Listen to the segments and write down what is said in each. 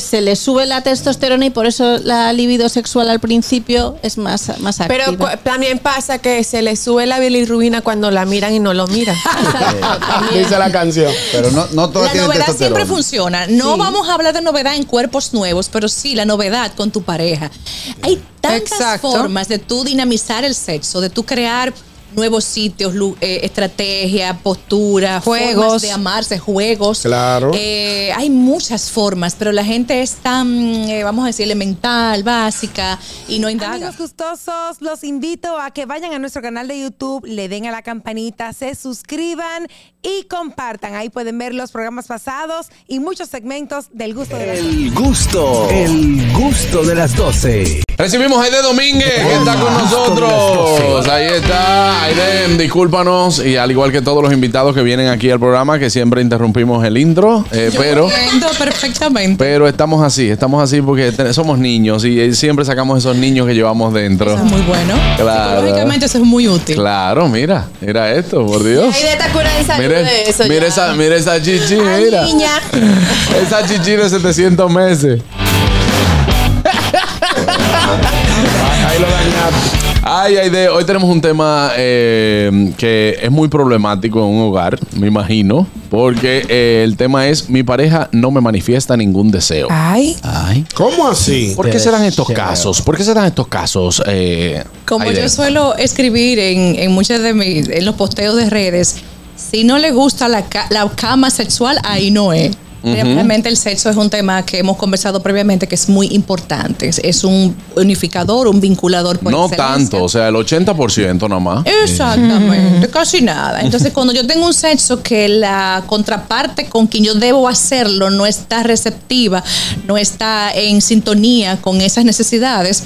se le sube la testosterona y por eso la libido sexual al principio es más, más activa. Pero también pasa que se le sube la bilirrubina cuando la miran y no lo miran. Dice la canción. Pero no, no todo La tiene novedad siempre funciona. No Sí. vamos a hablar de novedad en cuerpos nuevos, pero sí la novedad con tu pareja. Hay tantas Exacto. formas de tú dinamizar el sexo, de tú crear nuevos sitios, lu- eh, estrategia, postura, Juegos. formas de amarse, juegos. Claro. Eh, hay muchas formas, pero la gente es tan, eh, vamos a decir, elemental, básica y no indaga. Amigos gustosos, los invito a que vayan a nuestro canal de YouTube, le den a la campanita, se suscriban y compartan. Ahí pueden ver los programas pasados y muchos segmentos del gusto de la El gusto, el gusto de las 12. Recibimos a Aide Domínguez, que está con nosotros. Ahí está. Aide, discúlpanos. Y al igual que todos los invitados que vienen aquí al programa, que siempre interrumpimos el intro. eh, Yo pero, entiendo perfectamente. pero estamos así, estamos así porque somos niños y eh, siempre sacamos esos niños que llevamos dentro. Eso es muy bueno. Claro. Psicológicamente eso es muy útil. Claro, mira, mira esto, por Dios. Ahí de esta cura de salud Mira, de eso mira ya. esa, mira esa chichi, Ay, mira. niña. Esa chichi de 700 meses. Ahí lo dañaste. Ay, ay, de, hoy tenemos un tema eh, que es muy problemático en un hogar, me imagino, porque eh, el tema es mi pareja no me manifiesta ningún deseo. Ay, Ay. ¿Cómo así? ¿Por qué se dan estos casos? ¿Por qué se dan estos casos? Eh, Como Aide? yo suelo escribir en, en muchas de mis, en los posteos de redes, si no le gusta la, ca- la cama sexual, ahí no es. Realmente el sexo es un tema que hemos conversado previamente que es muy importante. Es, un unificador, un vinculador por No excelencia. tanto, o sea, el 80% nomás. Exactamente, casi nada. Entonces, cuando yo tengo un sexo que la contraparte con quien yo debo hacerlo no está receptiva, no está en sintonía con esas necesidades,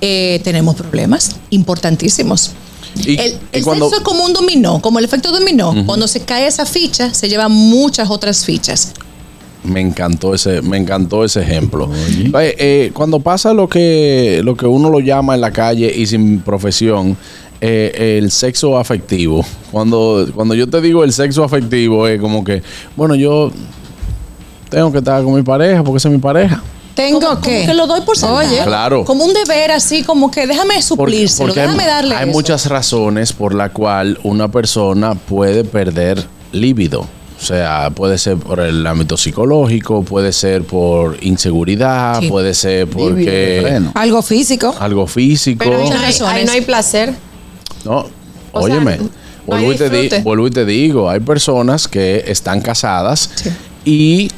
eh, tenemos problemas importantísimos. Y, el y el cuando, sexo es como un dominó, como el efecto dominó. Cuando se cae esa ficha, se llevan muchas otras fichas. Me encantó ese, me encantó ese ejemplo. Eh, eh, cuando pasa lo que, lo que uno lo llama en la calle y sin profesión, eh, el sexo afectivo. Cuando, cuando yo te digo el sexo afectivo, es como que, bueno, yo tengo que estar con mi pareja porque esa es mi pareja. ¿tengo Como- qué? como que lo doy por sentado. Oye. Claro. Como un deber así, como que déjame Porque, suplírselo, porque hay, déjame darle hay eso. muchas razones por la cual una persona puede perder líbido. O sea, puede ser por el ámbito psicológico, puede ser por inseguridad, Sí. puede ser porque. Algo físico. algo físico. Pero ahí no, hay, razones. ahí no hay placer. No, O óyeme, sea, vuelvo, y te di- vuelvo y te digo, hay personas que están casadas Sí. y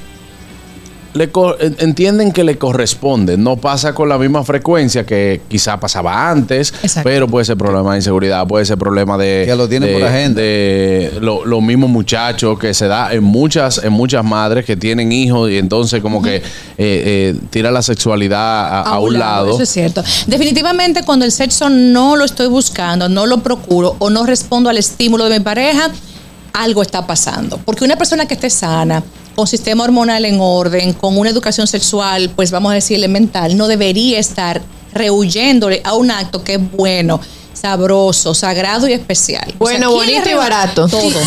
le entienden que le corresponde. No pasa con la misma frecuencia que quizá pasaba antes, Exacto. pero puede ser problema de inseguridad, puede ser problema de... Que lo tiene de- por agenda. De lo- los mismos muchachos que se da en muchas, en muchas madres que tienen hijos y entonces como que eh, eh, tira la sexualidad a, a un lado. Eso es cierto. Definitivamente cuando el sexo no lo estoy buscando, no lo procuro o no respondo al estímulo de mi pareja, algo está pasando. Porque una persona que esté sana, con sistema hormonal en orden, con una educación sexual, pues vamos a decir elemental, no debería estar rehuyéndole a un acto que es bueno, sabroso, sagrado y especial. Bueno, ¿quién le bonito y barato. Todo.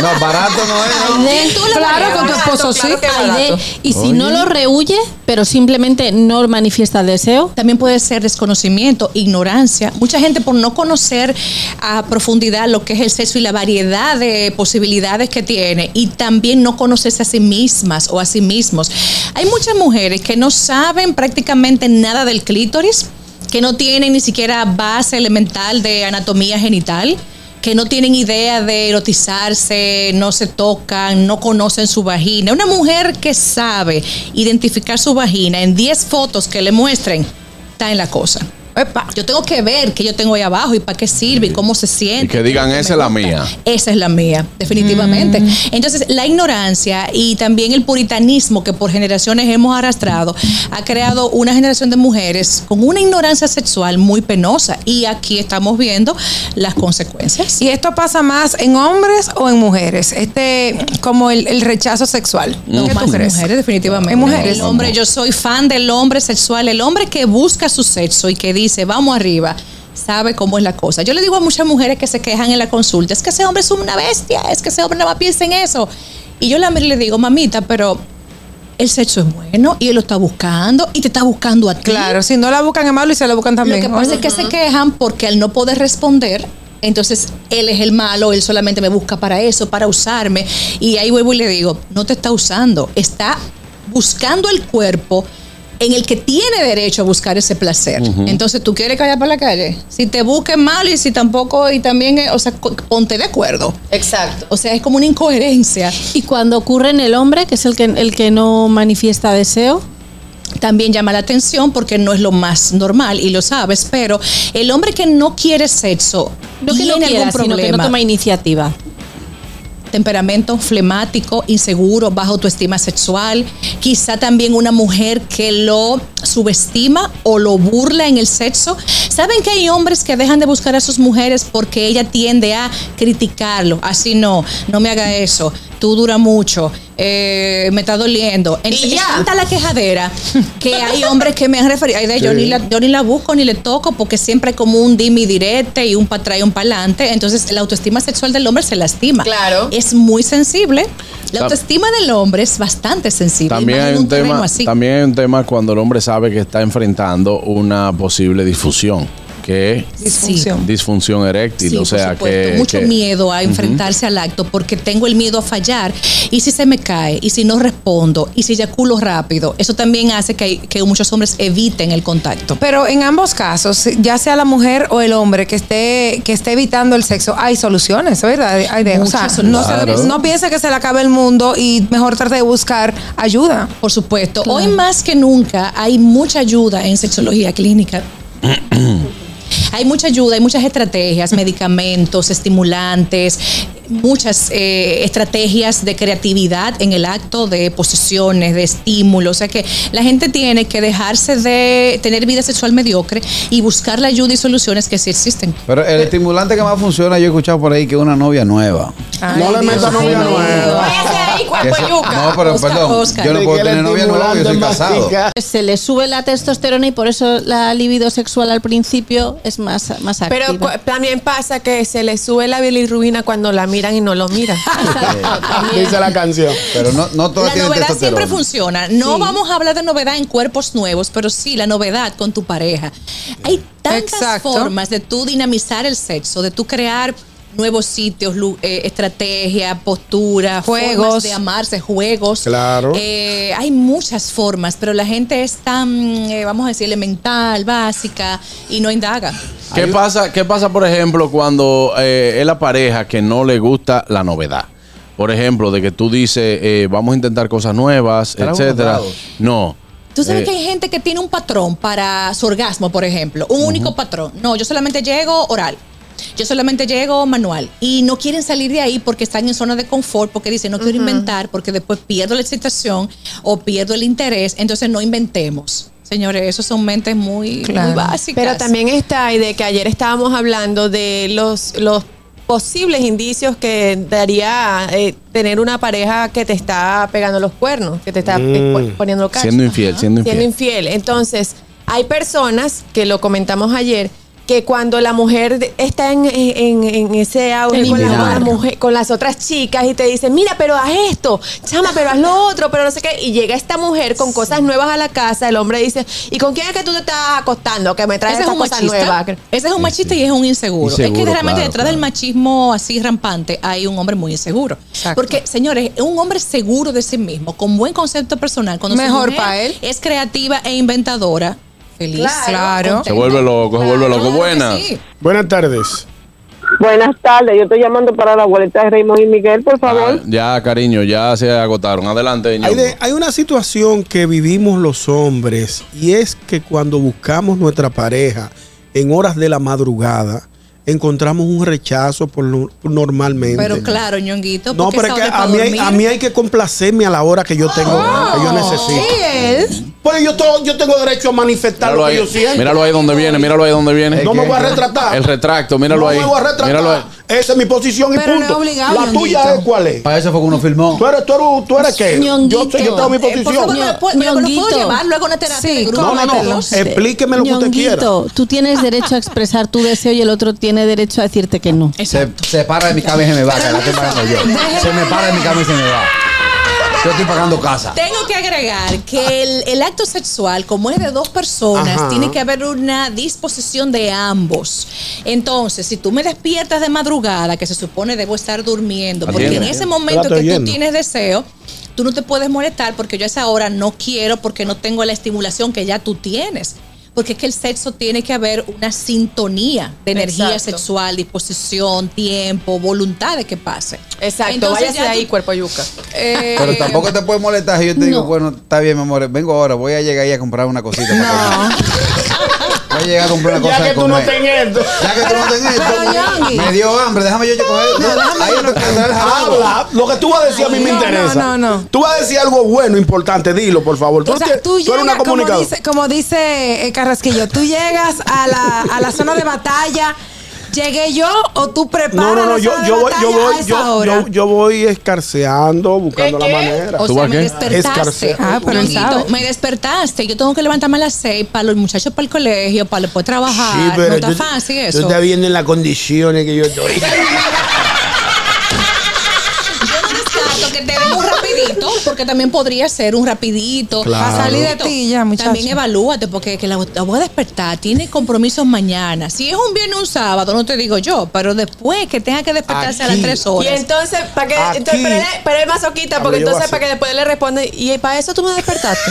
No, barato no es. ¿no? Claro, con tu esposo sí. claro barato. y si no lo rehuye, pero simplemente no manifiesta el deseo, También puede ser desconocimiento, ignorancia. Mucha gente por no conocer a profundidad lo que es el sexo y la variedad de posibilidades que tiene y también no conocerse a sí mismas o a sí mismos. Hay muchas mujeres que no saben prácticamente nada del clítoris, que no tienen ni siquiera base elemental de anatomía genital que no tienen idea de erotizarse, no se tocan, no conocen su vagina. Una mujer que sabe identificar su vagina en 10 fotos que le muestren, está en la cosa. Epa, yo tengo que ver qué yo tengo ahí abajo y para qué sirve y cómo se siente. Y que digan, "Esa es la gusta". mía. Esa es la mía, definitivamente. Entonces, la ignorancia y también el puritanismo que por generaciones hemos arrastrado ha creado una generación de mujeres con una ignorancia sexual muy penosa. Y aquí estamos viendo las consecuencias. ¿Y esto pasa más en hombres o en mujeres? Este, como el, el rechazo sexual. No, ¿Qué tú en crees? mujeres, definitivamente. En mujeres. El hombre, yo soy fan del hombre sexual, el hombre que busca su sexo y que dice, vamos arriba, sabe cómo es la cosa. Yo le digo a muchas mujeres que se quejan en la consulta, es que ese hombre es una bestia, es que ese hombre no más piensa en eso. Y yo la miro y le digo, mamita, pero el sexo es bueno y él lo está buscando y te está buscando a ti. Claro, si no la buscan es malo y se la buscan Lo también. que pasa es que se quejan porque al no poder responder, entonces él es el malo, él solamente me busca para eso, para usarme. Y ahí vuelvo y le digo, no te está usando, está buscando el cuerpo en el que tiene derecho a buscar ese placer. Entonces, ¿tú quieres callar por la calle? Si te busques mal y si tampoco, y también, eh, o sea, ponte de acuerdo. Exacto. O sea, es como una incoherencia. Y cuando ocurre en el hombre, que es el que, el que no manifiesta deseo, también llama la atención porque no es lo más normal y lo sabes, pero el hombre que no quiere sexo no que no tiene quiera, algún sino que no problema. toma iniciativa. Temperamento flemático, inseguro, baja autoestima sexual, quizá también una mujer que lo subestima o lo burla en el sexo. ¿Saben que hay hombres que dejan de buscar a sus mujeres porque ella tiende a criticarlo? Así no, no me haga eso, tú dura mucho, eh, me está doliendo. Entonces, es tanta la quejadera que hay hombres que me han referido, ay, de, yo, ni la, yo ni la busco ni le toco porque siempre hay como un dimi direte y un para atrás y un para adelante. Entonces la autoestima sexual del hombre se lastima. Claro. Es muy sensible. La autoestima del hombre es bastante sensible. También y hay, en un tema, así. también hay un tema cuando el hombre sabe que está enfrentando una posible difusión, que Disfunción. disfunción eréctil. Sí, o sea, por supuesto. que. mucho que- miedo a enfrentarse al acto porque tengo el miedo a fallar y si se me cae y si no respondo y si eyaculo rápido eso también hace que, hay- que muchos hombres eviten el contacto Pero en ambos casos, ya sea la mujer o el hombre que esté que esté evitando el sexo, hay soluciones, ¿verdad? Hay de, o sea, no, se- no piense que se le acabe el mundo y mejor trate de buscar ayuda. por supuesto hoy más que nunca hay mucha ayuda en sexología clínica Hay mucha ayuda, hay muchas estrategias, medicamentos, estimulantes, muchas eh, estrategias de creatividad en el acto, de posiciones, de estímulos. O sea que la gente tiene que dejarse de tener vida sexual mediocre y buscar la ayuda y soluciones que sí existen. Pero el estimulante que más funciona, yo he escuchado por ahí que una novia nueva. No le metas novia nueva. Váyase ahí, Que cuerpo esa- yuca. no, pero Oscar, perdón, Oscar. yo no puedo tener novia nueva, yo soy casado. Se le sube la testosterona y por eso la libido sexual al principio es más, más activa. Pero también pasa que se le sube la bilirrubina cuando la miran y no lo miran. Dice la canción. Pero no, no todas La novedad siempre funciona. No vamos a hablar de novedad en cuerpos nuevos, pero sí la novedad con tu pareja. Hay tantas Exacto. formas de tú dinamizar el sexo, de tú crear nuevos sitios, eh, estrategia, postura, Juegos. formas de amarse, juegos. Claro. Eh, hay muchas formas, pero la gente es tan, eh, vamos a decir, elemental, básica y no indaga. ¿Qué pasa, ¿Qué pasa, por ejemplo, cuando eh, es la pareja que no le gusta la novedad? Por ejemplo, de que tú dices, eh, vamos a intentar cosas nuevas, etcétera. No. Tú sabes Eh, que hay gente que tiene un patrón para su orgasmo, por ejemplo, un único patrón. No, yo solamente llego oral. Yo solamente llego manual y no quieren salir de ahí porque están en zona de confort, porque dicen no quiero inventar, porque después pierdo la excitación o pierdo el interés, entonces no inventemos. Señores, esos son mentes muy, Claro. muy básicas. Pero también está y de que ayer estábamos hablando de los, los posibles indicios que daría eh, tener una pareja que te está pegando los cuernos, que te está eh, po- poniendo cachos. Siendo infiel, siendo infiel. siendo infiel. Entonces, hay personas, que lo comentamos ayer, que cuando la mujer está en, en- en ese En con, la- con invitar. la mujer- con las otras chicas y te dicen, mira, pero haz esto, chama, pero haz lo otro, pero no sé qué, y llega esta mujer con cosas nuevas a la casa, el hombre dice, ¿y con quién es que tú te estás acostando? Que me traes ese es esta un cosa machista. nueva. Ese es un machista y es un inseguro. es que realmente claro, detrás del machismo así rampante hay un hombre muy inseguro. Exacto. Porque, señores, un hombre seguro de sí mismo, con buen concepto personal, cuando su Mejor mujer pa' él. es creativa e inventadora, feliz. Claro. Se vuelve loco, se vuelve loco. Buenas. sí. Buenas tardes. Buenas tardes, yo estoy llamando para la abuelita de Raymond y Miguel, por favor. Ah, ya, cariño, ya se agotaron. Adelante, Hay, de- hay una situación que vivimos los hombres y es que cuando buscamos nuestra pareja en horas de la madrugada, encontramos un rechazo por, lo- normalmente. Pero claro, ñonguito. no, porque pero es que a es mí, hay, a mí hay que complacerme a la hora que yo tengo, que yo necesito. ¿Y él? Pues yo, to- yo tengo derecho a manifestar Míralo lo que ahí, yo siento. míralo ahí donde viene, míralo ahí donde viene. no me voy a retratar. El retracto, míralo no ahí. me voy a retratar. Míralo ahí. Esa es mi posición y Pero no punto. es obligado, la tuya es cuál es. Para eso fue que uno filmó. Tú eres, tú eres, tú eres qué? Ñonguito. Yo sé, yo tengo mi Eh, por posición. favor, me lo puedo, me lo puedo Ñonguito. llevar luego terapia Sí, de grupo. no, no, no. Explíqueme lo que usted quiera. Tú tienes derecho a expresar tu deseo y el otro tiene derecho a decirte que no. Se, se para de mi cama y se me va, que la estoy pagando yo. Se me para de mi cama y se me va. Yo estoy pagando casa. Tengo que agregar que el, el acto sexual, como es de dos personas, Ajá. tiene que haber una disposición de ambos. Entonces, si tú me despiertas de madrugada, que se supone debo estar durmiendo, porque Atiende. en ese momento que tú tienes deseo, tú no te puedes molestar porque yo a esa hora no quiero, porque no tengo la estimulación que ya tú tienes. Porque es que el sexo tiene que haber una sintonía de energía Exacto. sexual, disposición, tiempo, voluntad de que pase. Exacto, Entonces, váyase ya ahí, tú- cuerpo yuca. Eh, Pero tampoco te puedes molestar si yo te digo, no. bueno, está bien, mi amor, vengo ahora, voy a llegar ahí a comprar una cosita. para comer. Voy a llegar a comprar una cosa Ya que tú no comer. tenés esto. Ya que tú no tenés esto, me dio hambre, déjame yo el jarabe. Habla, lo que tú vas a decir a mí me No, interesa. no, no, no. Tú vas a decir algo bueno, importante, dilo, por favor. Tú, O sea, eres- tú tú eres una como comunicadora. dice, como dice eh, Carrasquillo, tú llegas a la, a la zona de batalla, llegué yo o tú preparas No, no, no, la yo, yo voy, yo voy, yo, hora. yo, yo voy escarceando, buscando la manera. O ¿Tú sea, vas me qué? despertaste. Ah, pero Ñonguito, me despertaste. Yo tengo que levantarme a las seis para los muchachos para el colegio, para después trabajar. Sí, pero no está tú- fácil Tú eso. estás viendo en las condiciones que yo estoy. porque también podría ser un rapidito. Claro. Para salir de ti ya, muchacho. También evalúate, porque que la, la voy a despertar, tiene compromisos mañana. Si es un viernes o un sábado, no te digo yo, pero después que tenga que despertarse a las Aquí. tres Y horas. entonces, para que. Aquí. Entonces, pero él masoquista, porque entonces para que después le responde, y para eso tú me despertaste.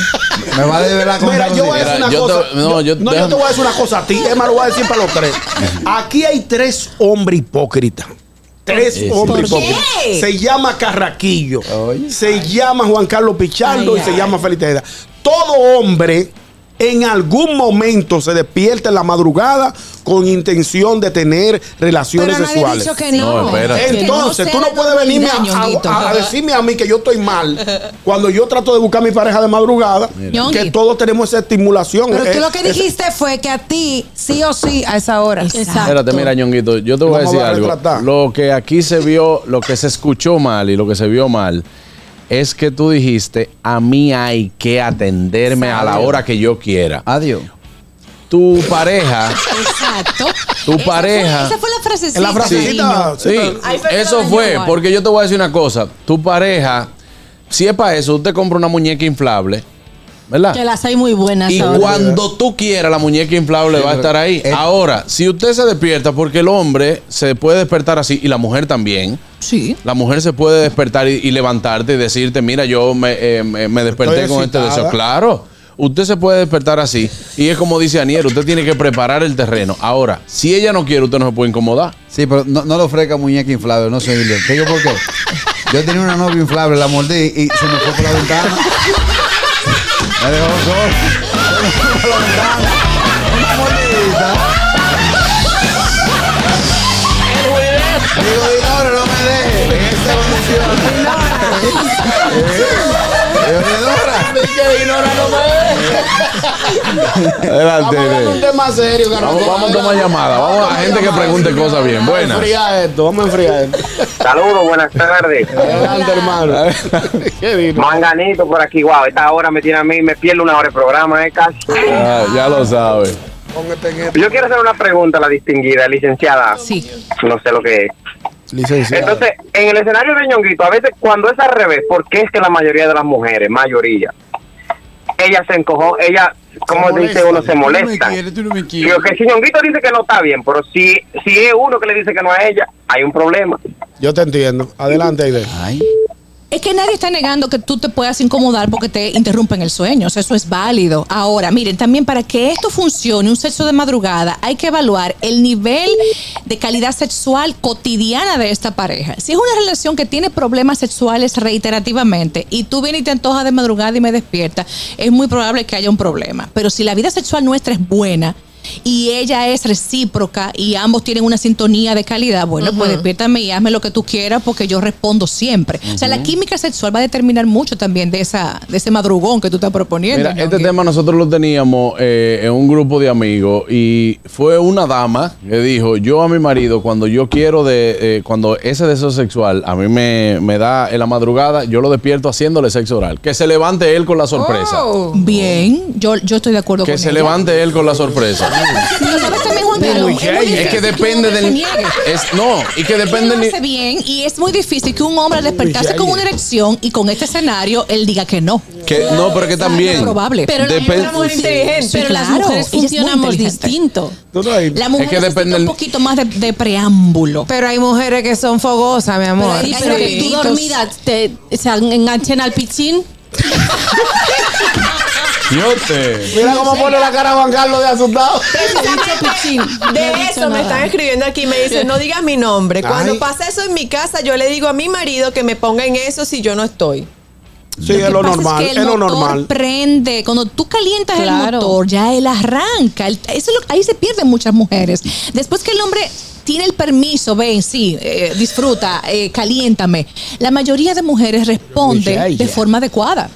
Me va a develar con Mira, yo voy a decir una yo te- cosa. no, yo- no, yo te voy a decir una cosa a ti, Emma, lo voy a decir para los tres. Aquí hay tres hombres hipócritas. Tres hombres ¿Por qué? hipócritas. Se llama Carraquillo. Oye. Se llama Juan Carlos Pichardo Ay, y se llama Félix Tejeda. Todo hombre en algún momento se despierta en la madrugada con intención de tener relaciones Pero sexuales. dicho que no. No. Que Entonces, no tú no puedes venirme a, a- a decirme a mí que yo estoy mal cuando yo trato de buscar a mi pareja de madrugada, que todos tenemos esa estimulación. Pero Eh, tú lo que dijiste fue que a ti, sí o sí, a esa hora. Exacto. Espérate, mira, ñonguito, yo te voy a decir a algo. Lo que aquí se vio, lo que se escuchó mal y lo que se vio mal es que tú dijiste, a mí hay que atenderme a la hora que yo quiera. Adiós. Tu pareja, Exacto. Tu Esa pareja. Fue, esa fue la frasecita. La frasecita. sí, eso fue, porque yo te voy a decir una cosa, tu pareja, si es para eso, tú te compras una muñeca inflable, ¿verdad? Que las hay muy buenas Y ahora. cuando tú quieras, la muñeca inflable va a estar ahí. Ahora, si usted se despierta, porque el hombre se puede despertar así, y la mujer también, Sí. la mujer se puede despertar y, y levantarte y decirte, mira, yo me, eh, me- me desperté Estoy con este deseo. Claro, usted se puede despertar así. Y es como dice Aniel, usted tiene que preparar el terreno. Ahora, si ella no quiere, usted no se puede incomodar. Sí, pero no, no le ofrezca muñeca inflable, no sé, William. ¿Te digo por qué? Yo tenía una novia inflable, la mordí y se me fue por la ventana. Me dejó solo. Se me fue por la ventana. Una mordidita. Digo, Dinora. Adelante. Vamos a un tema serio. Vamos, vamos a tomar llamada. Vamos a gente que pregunte cosas bien. Vamos a Buenas. enfriar esto, vamos a enfriar esto. Saludos, buenas tardes. Adelante, hermano. ¿Qué vino? Manganito por aquí, guau. Esta hora me tiene a mí, me pierdo una hora de programa, eh, casi. Ah, ya lo sabe. Póngate en esto. Yo quiero hacer una pregunta a la distinguida licenciada. Sí. No sé lo que es. Licenciado. Entonces, en el escenario de ñonguito, a veces cuando es al revés, ¿por qué es que la mayoría de las mujeres, mayoría, ellas se encojó, ellas, como Se dice uno, se tú no me Y lo que si ñonguito dice que no está bien, pero si, si es uno que le dice que no a ella, hay un problema. Yo te entiendo. Adelante, Aide. Ay. Es que nadie está negando que tú te puedas incomodar porque te interrumpen el sueño. O sea, eso es válido. Ahora, miren, también para que esto funcione, un sexo de madrugada, hay que evaluar el nivel de calidad sexual cotidiana de esta pareja. Si es una relación que tiene problemas sexuales reiterativamente y tú vienes y te antojas de madrugada y me despierta, es muy probable que haya un problema. Pero si la vida sexual nuestra es buena, y ella es recíproca y ambos tienen una sintonía de calidad, bueno, pues despiértame y hazme lo que tú quieras porque yo respondo siempre. O sea, la química sexual va a determinar mucho también de esa de ese madrugón que tú estás proponiendo. Mira, este tema nosotros lo teníamos eh, en un grupo de amigos y fue una dama que dijo, yo a mi marido cuando yo quiero de, eh, cuando ese deseo sexual a mí me, me da en la madrugada, yo lo despierto haciéndole sexo oral. Que se levante él con la sorpresa. Bien, yo, yo estoy de acuerdo Que con se ella. levante él con la sorpresa. También, es Es que depende del. Es, no, y que depende lo del. hace bien y es muy difícil que un hombre al despertarse con una erección y con este escenario él diga que no. Que, no, pero que también. Es probable. Pero, Depende- las mujeres- inteligente. pero las Claro, mujeres es funcionamos distinto. La mujer que necesita depende un poquito más de, de preámbulo. Pero hay mujeres que son fogosas, mi amor. Sí, hay pero que tú dormida te se enganchen al pichín. Mira cómo pone la cara Juan Carlos de asustado. De eso me están escribiendo aquí, me dicen, no digas mi nombre. Cuando Ay. pasa eso en mi casa, yo le digo a mi marido que me ponga en eso si yo no estoy. Sí, es que lo pasa normal, que es el lo motor normal. prende. Cuando tú calientas Claro. el motor, ya él arranca. Eso es lo- ahí se pierden muchas mujeres. Después que el hombre tiene el permiso, ven, sí, eh, disfruta, eh, caliéntame. La mayoría de mujeres ya, de forma adecuada.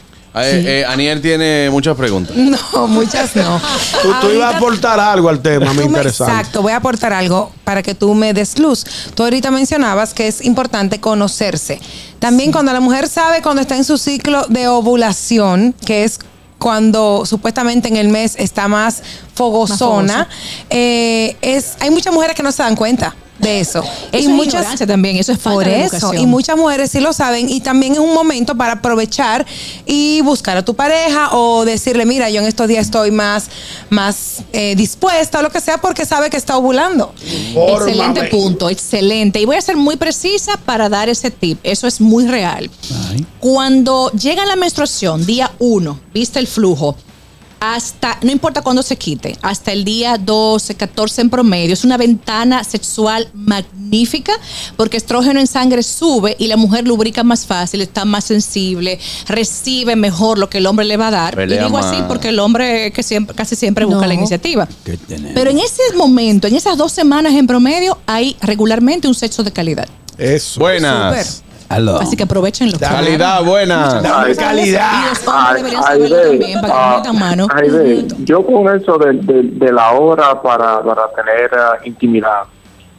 Eh, eh, Aniel tiene muchas preguntas. No, muchas no. Tú, tú ibas a aportar algo al tema, me interesante. Exacto, voy a aportar algo para que tú me des luz. Tú ahorita mencionabas que es importante conocerse. También cuando la mujer sabe cuando está en su ciclo de ovulación, que es cuando supuestamente en el mes está más fogosona, eh, es, hay muchas mujeres que no se dan cuenta de eso. Eso es ignorancia también, eso es falta por de eso. educación. Y muchas mujeres sí lo saben y también es un momento para aprovechar y buscar a tu pareja o decirle, mira, yo en estos días estoy más, más eh, dispuesta o lo que sea porque sabe que está ovulando. Excelente punto, excelente. Y voy a ser muy precisa para dar ese tip. Eso es muy real. Cuando llega la menstruación, día uno, viste el flujo, hasta, no importa cuándo se quite, hasta el día 12, 14 en promedio, es una ventana sexual magnífica porque estrógeno en sangre sube y la mujer lubrica más fácil, está más sensible, recibe mejor lo que el hombre le va a dar. Pelea y digo así porque el hombre que siempre, casi siempre busca No. la iniciativa. Pero en ese momento, en esas dos semanas en promedio, hay regularmente un sexo de calidad. Eso. Buenas. Así que aprovechenlo. Calidad, Y calidad. los hombres deberían Ay, saberlo ve, también para que no metan mano. ay, yo con eso de, de, de la hora para, para tener ah, intimidad,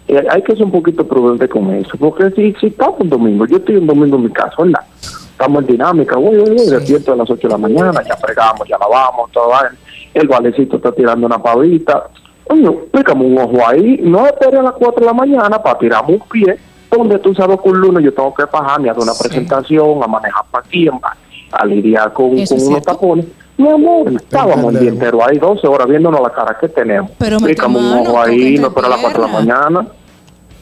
eh, hay que ser un poquito prudente con eso, porque si, si estamos un domingo, yo estoy un domingo en mi casa, ¿verdad? Estamos en dinámica, güey, despierto a las 8 de la mañana, ya fregamos, ya lavamos, todo va. El valecito está tirando una pavita. Coño, pícame un ojo ahí, no esperes a las 4 de la mañana para tirarme un pie, donde tú sabes que un lunes yo tengo que bajarme a una presentación, a manejar para aquí, a, lidiar con, con unos tapones. Mi amor, estábamos el día entero ahí, 12 horas viéndonos la cara que tenemos. Pero toca ahí, no espera a las 4 de la mañana.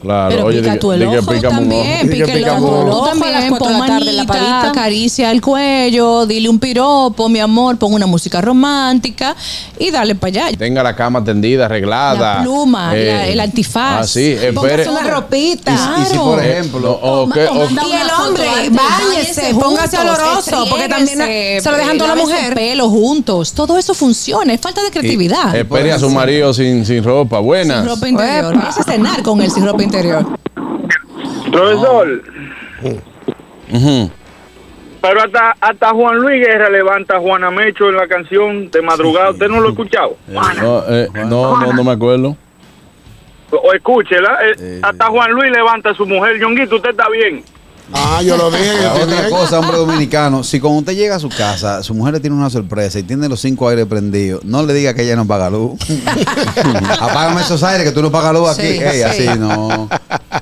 Claro, Pero oye, pica di- tú el ojo ojo. también, pica el ojo. Tú también, pon de la tarde, la manita, acaricia el cuello, dile un piropo, mi amor, pon una música romántica y dale para allá. Tenga la cama tendida, arreglada. La pluma, la- el antifaz. Ah, sí, espere. Póngase una ropita. Y, y si, por ejemplo, o que- o- Y el hombre, báñese, póngase oloroso, porque también se lo dejan toda la mujer. pelo juntos. Todo eso funciona, es falta de creatividad. y- espere a su marido sin, sin ropa. Buenas. sin ropa interior. A cenar con él sin ropa interior. Profesor, Ujú. pero hasta, hasta Juan Luis Guerra levanta a Juana Mecho en la canción de madrugada. ¿Usted no lo ha escuchado? No, eh, no, no, no me acuerdo. O escúchela. eh, hasta Juan Luis levanta a su mujer. Yonguito, usted está bien. Ah, yo lo dije. yo Otra dije. cosa, hombre dominicano, si cuando usted llega a su casa, su mujer le tiene una sorpresa y tiene los cinco aires prendidos, no le diga que ella no paga luz. Apágame esos aires que tú no pagas luz aquí. Sí, Ey, sí. así no.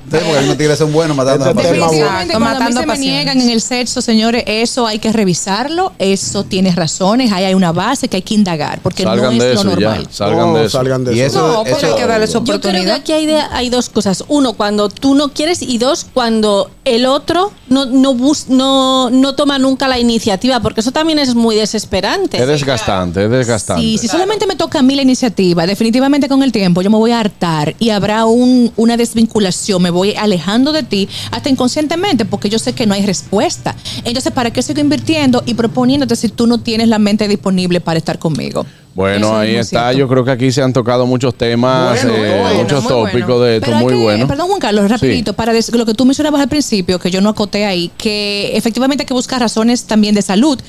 Porque algunos tigres son buenos matando a. Definitivamente, cuando a mí matando se me niegan en el sexo, señores, eso hay que revisarlo, eso tiene razones, ahí hay una base que hay que indagar, porque Salgan no de es lo ya. normal. Salgan No, de eso. salgan de Y eso. No, pero eso- hay que darle su Yo creo que oportunidad. aquí hay, de- hay dos cosas. Uno, cuando tú no quieres y dos, cuando el otro no, no, bus- no, no toma nunca la iniciativa, porque eso también es muy desesperante. Es desgastante, es desgastante. Sí, si solamente me toca a mí la iniciativa, definitivamente con el tiempo yo me voy a hartar y habrá un- una desvinculación, me voy alejando de ti hasta inconscientemente porque yo sé que no hay respuesta. Entonces, ¿para qué sigo invirtiendo y proponiéndote si tú no tienes la mente disponible para estar conmigo? Bueno, Eso ahí está. cierto. Yo creo que aquí se han tocado muchos temas, Bueno, eh, bueno, muchos bueno. tópicos de esto Pero muy que- bueno. Perdón, Juan Carlos, rapidito, para lo que tú mencionabas al principio, que yo no acoté ahí, que efectivamente hay que buscar razones también de salud,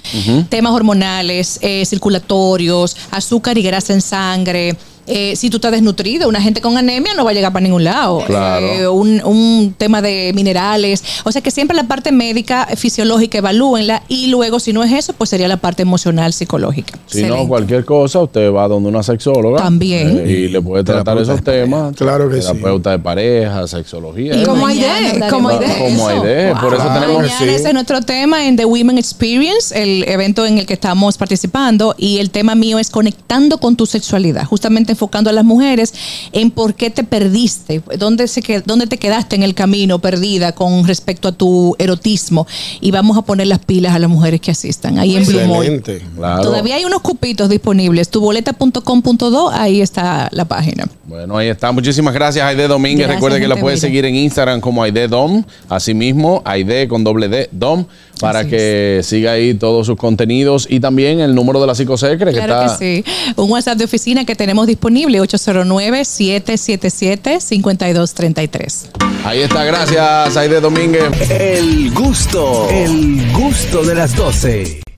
temas hormonales, eh, circulatorios, azúcar y grasa en sangre. Eh, si tú estás desnutrido, una gente con anemia no va a llegar para ningún lado. Claro. Eh, un, un tema de minerales. O sea que siempre la parte médica, fisiológica, evalúenla y luego, si no es eso, pues sería la parte emocional, psicológica. Si no, cualquier cosa, usted va donde una sexóloga. También. eh, y le puede tratar Terapeuta esos de temas. Claro que sí. Terapeuta de pareja, sexología. Y Como mañana idea, hablaremos como de idea. Como eso. idea, por eso Wow. tenemos- Mañana Sí. ese es nuestro tema en The Women Experience, el evento en el que estamos participando. Y el tema mío es conectando con tu sexualidad, justamente enfocando a las mujeres en por qué te perdiste, dónde, se qued- dónde te quedaste en el camino perdida con respecto a tu erotismo. Y vamos a poner las pilas a las mujeres que asistan ahí en Blue Mall. Excelente. Claro. Todavía hay unos cupitos disponibles. Tuboleta.com.do, ahí está la página. Bueno, ahí está. Muchísimas gracias, Aide Domínguez. Gracias, Recuerde que la gente puede bella. seguir en Instagram como Aide Dom. Asimismo, Aide con doble D, Dom, para Así que siga ahí todos sus contenidos y también el número de la psicosecre que Claro está. que sí. Un WhatsApp de oficina que tenemos disponible, 809-777-5233. Ahí está, gracias, Aide Domínguez. El gusto, el gusto de las 12.